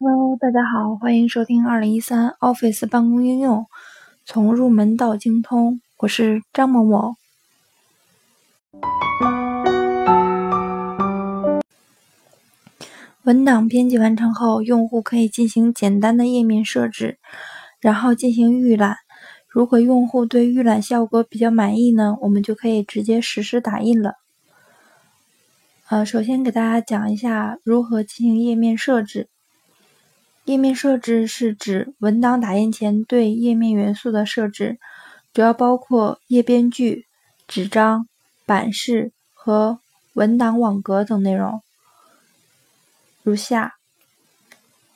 Hello，大家好，欢迎收听二零一三 Office 办公应用，从入门到精通。我是张某某。文档编辑完成后，用户可以进行简单的页面设置，然后进行预览。如果用户对预览效果比较满意呢，我们就可以直接实施打印了。呃，首先给大家讲一下如何进行页面设置。页面设置是指文档打印前对页面元素的设置，主要包括页边距、纸张、版式和文档网格等内容。如下：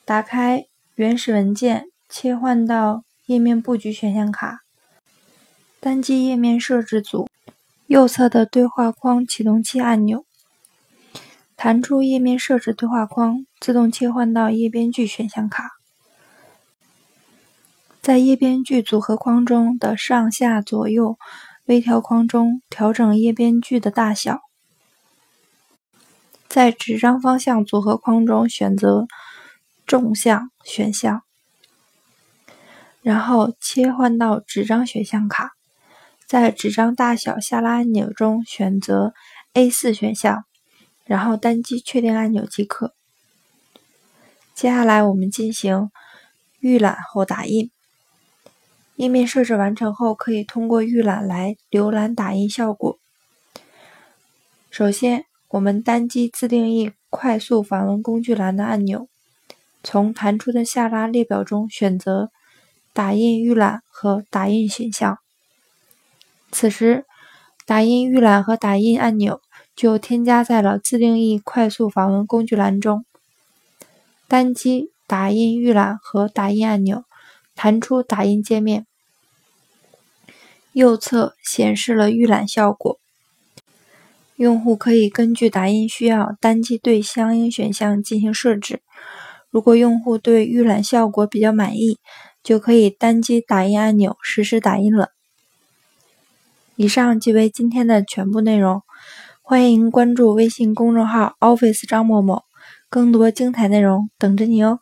打开原始文件，切换到页面布局选项卡，单击页面设置组右侧的对话框启动器按钮。弹出页面设置对话框，自动切换到页边距选项卡。在页边距组合框中的上下左右微调框中调整页边距的大小。在纸张方向组合框中选择纵向选项，然后切换到纸张选项卡，在纸张大小下拉按钮中选择 A4 选项。然后单击确定按钮即可。接下来我们进行预览后打印。页面设置完成后，可以通过预览来浏览打印效果。首先，我们单击自定义快速访问工具栏的按钮，从弹出的下拉列表中选择打印预览和打印选项。此时，打印预览和打印按钮。就添加在了自定义快速访问工具栏中。单击打印预览和打印按钮，弹出打印界面，右侧显示了预览效果。用户可以根据打印需要，单击对相应选项进行设置。如果用户对预览效果比较满意，就可以单击打印按钮实施打印了。以上即为今天的全部内容。欢迎关注微信公众号 Office 张某某，更多精彩内容等着你哦。